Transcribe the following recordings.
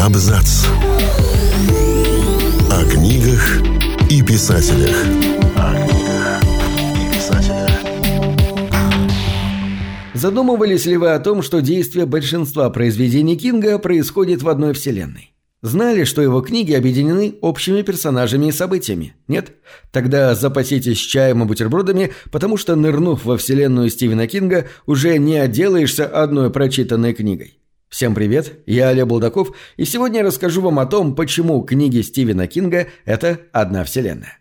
Абзац. О книгах и писателях. О книгах и писателях. Задумывались ли вы о том, что действие большинства произведений Кинга происходит в одной вселенной? Знали, что его книги объединены общими персонажами и событиями? Нет? Тогда запаситесь чаем и бутербродами, потому что, нырнув во вселенную Стивена Кинга, уже не отделаешься одной прочитанной книгой. Всем привет, я Олег Булдаков, и сегодня я расскажу вам о том, почему книги Стивена Кинга – это одна вселенная.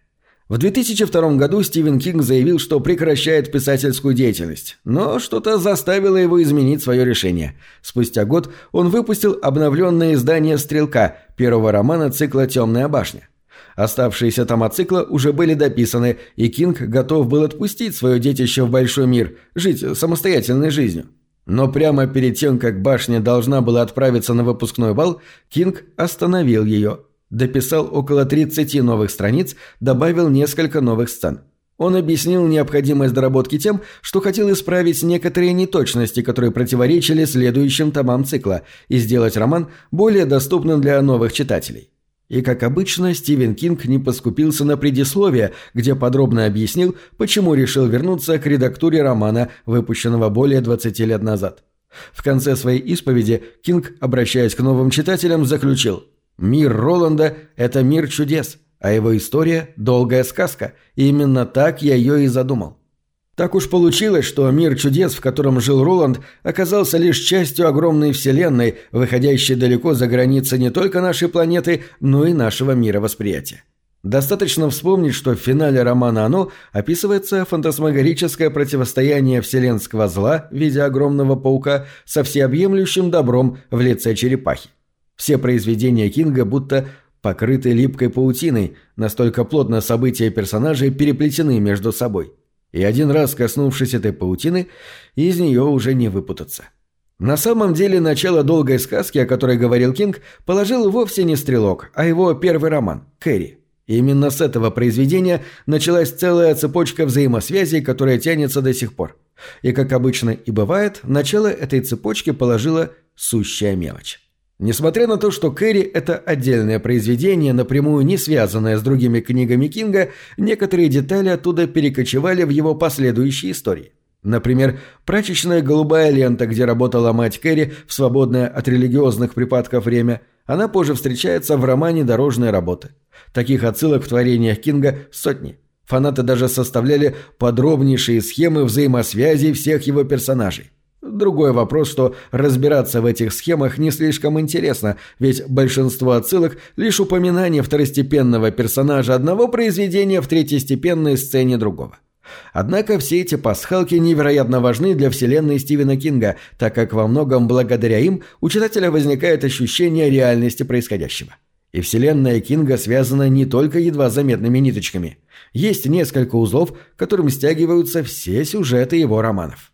В 2002 году Стивен Кинг заявил, что прекращает писательскую деятельность, но что-то заставило его изменить свое решение. Спустя год он выпустил обновленное издание «Стрелка» первого романа цикла «Темная башня». Оставшиеся тома цикла уже были дописаны, и Кинг готов был отпустить свое детище в большой мир, жить самостоятельной жизнью. Но прямо перед тем, как башня должна была отправиться на выпускной бал, Кинг остановил ее – Дописал около 30 новых страниц, добавил несколько новых сцен. Он объяснил необходимость доработки тем, что хотел исправить некоторые неточности, которые противоречили следующим томам цикла, и сделать роман более доступным для новых читателей. И, как обычно, Стивен Кинг не поскупился на предисловие, где подробно объяснил, почему решил вернуться к редактуре романа, выпущенного более 20 лет назад. В конце своей исповеди Кинг, обращаясь к новым читателям, заключил – Мир Роланда – это мир чудес, а его история – долгая сказка, и именно так я ее и задумал. Так уж получилось, что мир чудес, в котором жил Роланд, оказался лишь частью огромной вселенной, выходящей далеко за границы не только нашей планеты, но и нашего мировосприятия. Достаточно вспомнить, что в финале романа «Оно» описывается фантасмагорическое противостояние вселенского зла в виде огромного паука со всеобъемлющим добром в лице черепахи. Все произведения Кинга будто покрыты липкой паутиной, настолько плотно события и персонажи переплетены между собой. И один раз коснувшись этой паутины, из нее уже не выпутаться. На самом деле начало долгой сказки, о которой говорил Кинг, положил вовсе не «Стрелок», а его первый роман «Кэрри». Именно с этого произведения началась целая цепочка взаимосвязей, которая тянется до сих пор. И, как обычно и бывает, начало этой цепочки положила сущая мелочь. Несмотря на то, что Кэрри – это отдельное произведение, напрямую не связанное с другими книгами Кинга, некоторые детали оттуда перекочевали в его последующие истории. Например, прачечная голубая лента, где работала мать Кэрри в свободное от религиозных припадков время, она позже встречается в романе «Дорожная работа». Таких отсылок в творениях Кинга сотни. Фанаты даже составляли подробнейшие схемы взаимосвязи всех его персонажей. Другой вопрос, что разбираться в этих схемах не слишком интересно, ведь большинство отсылок – лишь упоминание второстепенного персонажа одного произведения в третьестепенной сцене другого. Однако все эти пасхалки невероятно важны для вселенной Стивена Кинга, так как во многом благодаря им у читателя возникает ощущение реальности происходящего. И вселенная Кинга связана не только едва заметными ниточками. Есть несколько узлов, которым стягиваются все сюжеты его романов.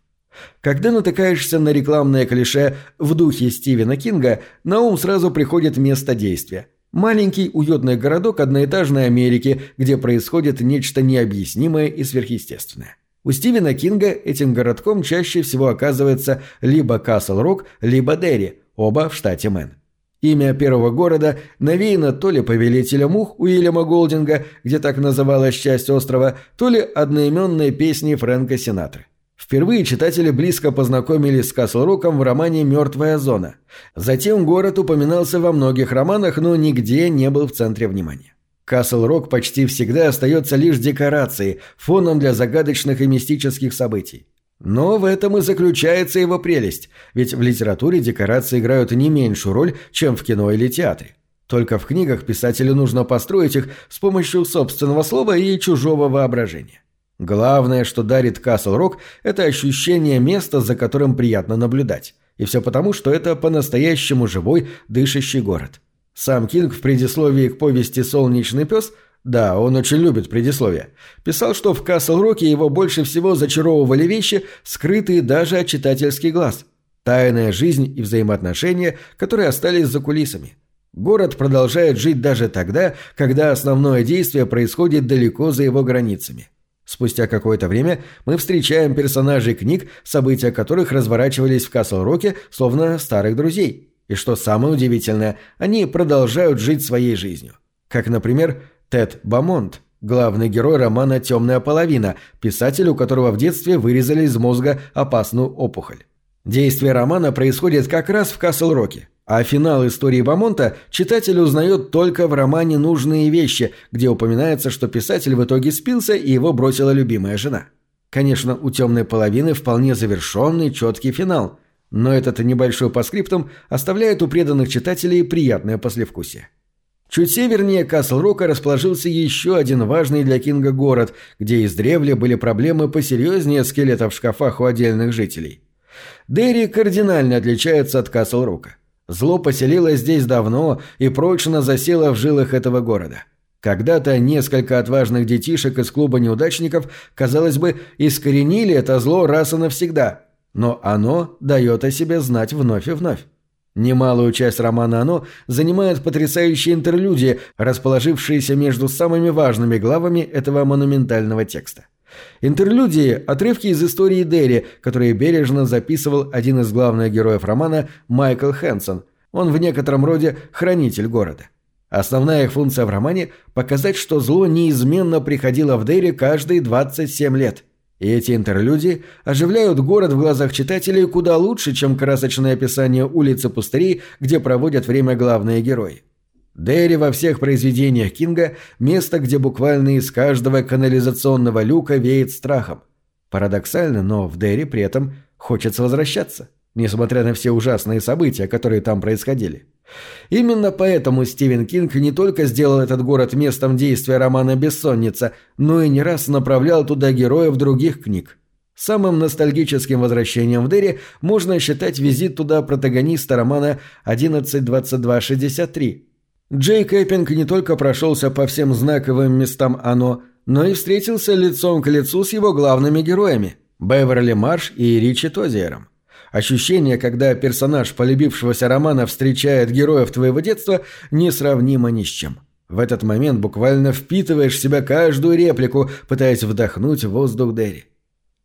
Когда натыкаешься на рекламное клише в духе Стивена Кинга, на ум сразу приходит место действия. Маленький уютный городок одноэтажной Америки, где происходит нечто необъяснимое и сверхъестественное. У Стивена Кинга этим городком чаще всего оказывается либо Касл-Рок, либо Дерри, оба в штате Мэн. Имя первого города навеяно то ли повелителем мух Уильяма Голдинга, где так называлась часть острова, то ли одноименной песни Фрэнка Синатры. Впервые читатели близко познакомились с Каслроком в романе «Мертвая зона». Затем город упоминался во многих романах, но нигде не был в центре внимания. Касл-Рок почти всегда остается лишь декорацией, фоном для загадочных и мистических событий. Но в этом и заключается его прелесть, ведь в литературе декорации играют не меньшую роль, чем в кино или театре. Только в книгах писателю нужно построить их с помощью собственного слова и чужого воображения. Главное, что дарит Касл-Рок, это ощущение места, за которым приятно наблюдать. И все потому, что это по-настоящему живой, дышащий город. Сам Кинг в предисловии к повести «Солнечный пес» Да, он очень любит предисловие. Писал, что в Касл-Роке его больше всего зачаровывали вещи, скрытые даже от читательский глаз. Тайная жизнь и взаимоотношения, которые остались за кулисами. Город продолжает жить даже тогда, когда основное действие происходит далеко за его границами. Спустя какое-то время мы встречаем персонажей книг, события которых разворачивались в Касл-Роке, словно старых друзей. И что самое удивительное, они продолжают жить своей жизнью. Как, например, Тед Бамонт, главный герой романа «Темная половина», писатель, у которого в детстве вырезали из мозга опасную опухоль. Действие романа происходит как раз в Касл-Роке, а финал истории Бамонта читатель узнает только в романе «Нужные вещи», где упоминается, что писатель в итоге спился и его бросила любимая жена. Конечно, у «Темной половины» вполне завершенный, четкий финал, но этот небольшой паскриптум оставляет у преданных читателей приятное послевкусие. Чуть севернее Касл-Рока расположился еще один важный для Кинга город, где издревле были проблемы посерьезнее скелетов в шкафах у отдельных жителей. Дерри кардинально отличается от Касл-Рока. Зло поселилось здесь давно и прочно засело в жилах этого города. Когда-то несколько отважных детишек из клуба неудачников, казалось бы, искоренили это зло раз и навсегда, но оно дает о себе знать вновь и вновь. Немалую часть романа «Оно» занимает потрясающие интерлюдии, расположившиеся между самыми важными главами этого монументального текста. Интерлюдии – отрывки из истории Дерри, которые бережно записывал один из главных героев романа Майкл Хэнсон. Он в некотором роде хранитель города. Основная их функция в романе – показать, что зло неизменно приходило в Дерри каждые 27 лет. И эти интерлюдии оживляют город в глазах читателей куда лучше, чем красочное описание улиц и пустырей, где проводят время главные герои. Дерри во всех произведениях Кинга – место, где буквально из каждого канализационного люка веет страхом. Парадоксально, но в Дерри при этом хочется возвращаться, несмотря на все ужасные события, которые там происходили. Именно поэтому Стивен Кинг не только сделал этот город местом действия романа «Бессонница», но и не раз направлял туда героев других книг. Самым ностальгическим возвращением в Дерри можно считать визит туда протагониста романа «11.22.63», Джей Кэппинг не только прошелся по всем знаковым местам «Оно», но и встретился лицом к лицу с его главными героями – Беверли Марш и Ричи Тозиером. Ощущение, когда персонаж полюбившегося романа встречает героев твоего детства, несравнимо ни с чем. В этот момент буквально впитываешь в себя каждую реплику, пытаясь вдохнуть воздух Дерри.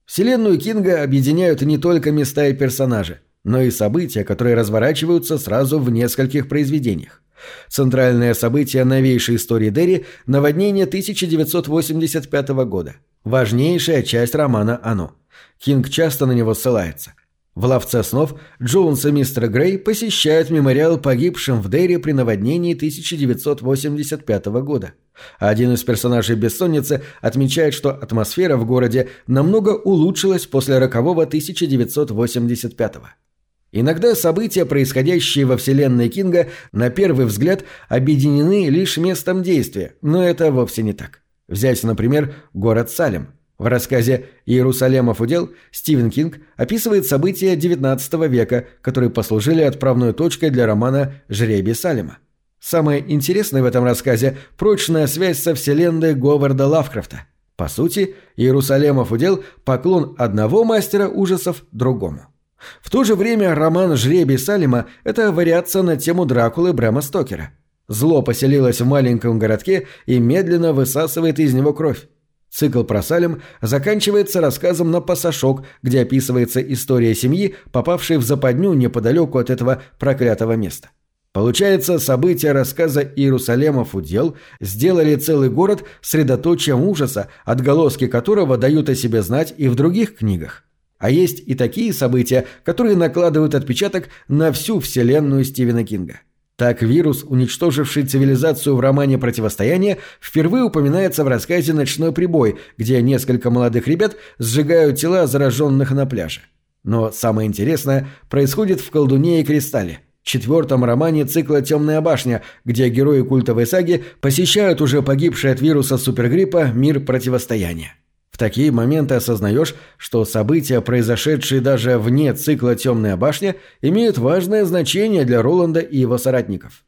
Вселенную Кинга объединяют не только места и персонажи, но и события, которые разворачиваются сразу в нескольких произведениях. Центральное событие новейшей истории Дерри – наводнение 1985 года. Важнейшая часть романа «Оно». Кинг часто на него ссылается. В «Ловце снов» Джонс и мистер Грей посещают мемориал погибшим в Дерри при наводнении 1985 года. Один из персонажей «Бессонницы» отмечает, что атмосфера в городе намного улучшилась после рокового 1985 года. Иногда события, происходящие во вселенной Кинга, на первый взгляд объединены лишь местом действия, но это вовсе не так. Взять, например, город Салем. В рассказе «Иерусалемов удел» Стивен Кинг описывает события XIX века, которые послужили отправной точкой для романа «Жребий Салема». Самое интересное в этом рассказе – прочная связь со вселенной Говарда Лавкрафта. По сути, Иерусалемов удел – поклон одного мастера ужасов другому. В то же время роман «Жребий Салима» – это вариация на тему Дракулы Брэма Стокера. Зло поселилось в маленьком городке и медленно высасывает из него кровь. Цикл про Салим заканчивается рассказом на пасашок, где описывается история семьи, попавшей в западню неподалеку от этого проклятого места. Получается, события рассказа Иерусалемов удел сделали целый город средоточием ужаса, отголоски которого дают о себе знать и в других книгах. А есть и такие события, которые накладывают отпечаток на всю вселенную Стивена Кинга. Так вирус, уничтоживший цивилизацию в романе «Противостояние», впервые упоминается в рассказе «Ночной прибой», где несколько молодых ребят сжигают тела зараженных на пляже. Но самое интересное происходит в «Колдуне и кристалле», четвертом романе цикла «Темная башня», где герои культовой саги посещают уже погибший от вируса супергриппа мир противостояния такие моменты осознаешь, что события, произошедшие даже вне цикла «Темная башня», имеют важное значение для Роланда и его соратников.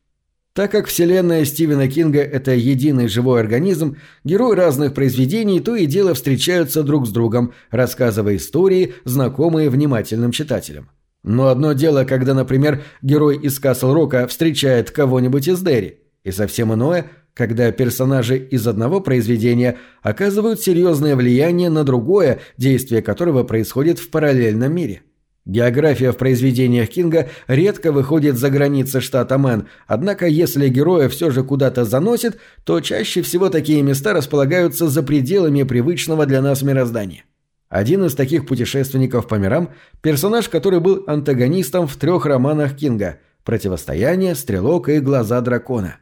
Так как вселенная Стивена Кинга – это единый живой организм, герои разных произведений то и дело встречаются друг с другом, рассказывая истории, знакомые внимательным читателям. Но одно дело, когда, например, герой из Касл-Рока встречает кого-нибудь из Дерри, и совсем иное – когда персонажи из одного произведения оказывают серьезное влияние на другое, действие которого происходит в параллельном мире. География в произведениях Кинга редко выходит за границы штата Мэн, однако если героя все же куда-то заносит, то чаще всего такие места располагаются за пределами привычного для нас мироздания. Один из таких путешественников по мирам – персонаж, который был антагонистом в трех романах Кинга «Противостояние», «Стрелок» и «Глаза дракона».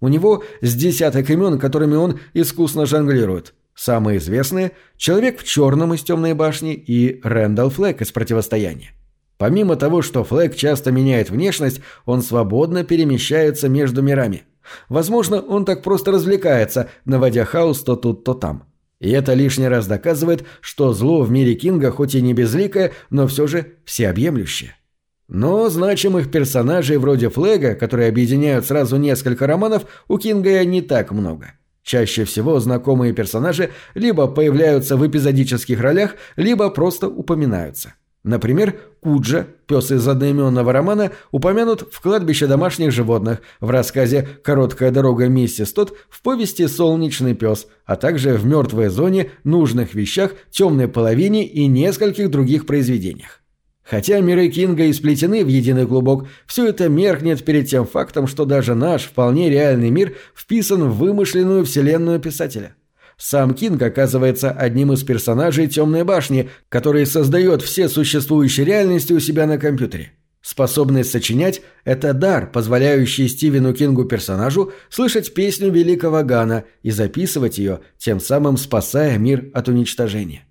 У него с десяток имен, которыми он искусно жонглирует – Самые известные – Человек в черном из «Темной башни» и Рэндалл Флэгг из «Противостояния». Помимо того, что Флэк часто меняет внешность, он свободно перемещается между мирами. Возможно, он так просто развлекается, наводя хаос то тут, то там. И это лишний раз доказывает, что зло в мире Кинга хоть и не безликое, но все же всеобъемлющее. Но значимых персонажей вроде Флэга, которые объединяют сразу несколько романов, у Кинга не так много – Чаще всего знакомые персонажи либо появляются в эпизодических ролях, либо просто упоминаются. Например, Куджа, пес из одноименного романа, упомянут в «Кладбище домашних животных», в рассказе «Короткая дорога миссис Тот», в повести «Солнечный пес», а также в «Мертвой зоне», «Нужных вещах», «Темной половине» и нескольких других произведениях. Хотя миры Кинга и сплетены в единый клубок, все это меркнет перед тем фактом, что даже наш вполне реальный мир вписан в вымышленную вселенную писателя. Сам Кинг оказывается одним из персонажей «Темной башни», который создает все существующие реальности у себя на компьютере. Способность сочинять – это дар, позволяющий Стивену Кингу персонажу слышать песню великого Гана и записывать ее, тем самым спасая мир от уничтожения.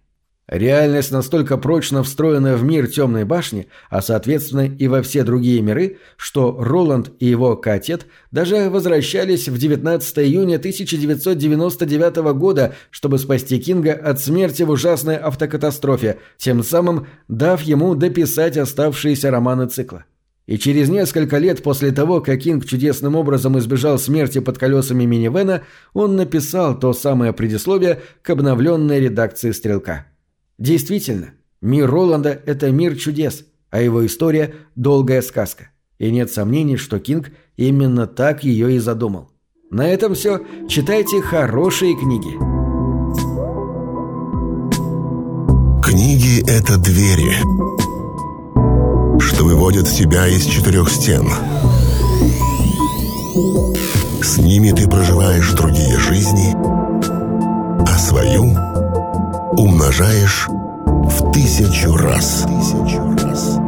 Реальность настолько прочно встроена в мир Темной башни, а соответственно и во все другие миры, что Роланд и его котет даже возвращались в 19 июня 1999 года, чтобы спасти Кинга от смерти в ужасной автокатастрофе, тем самым дав ему дописать оставшиеся романы цикла. И через несколько лет после того, как Кинг чудесным образом избежал смерти под колесами минивэна, он написал то самое предисловие к обновленной редакции «Стрелка». Действительно, мир Роланда – это мир чудес, а его история – долгая сказка. И нет сомнений, что Кинг именно так ее и задумал. На этом все. Читайте хорошие книги. Книги – это двери, что выводят тебя из четырех стен. С ними ты проживаешь другие жизни, а свою – умножаешь в тысячу раз. Тысячу раз.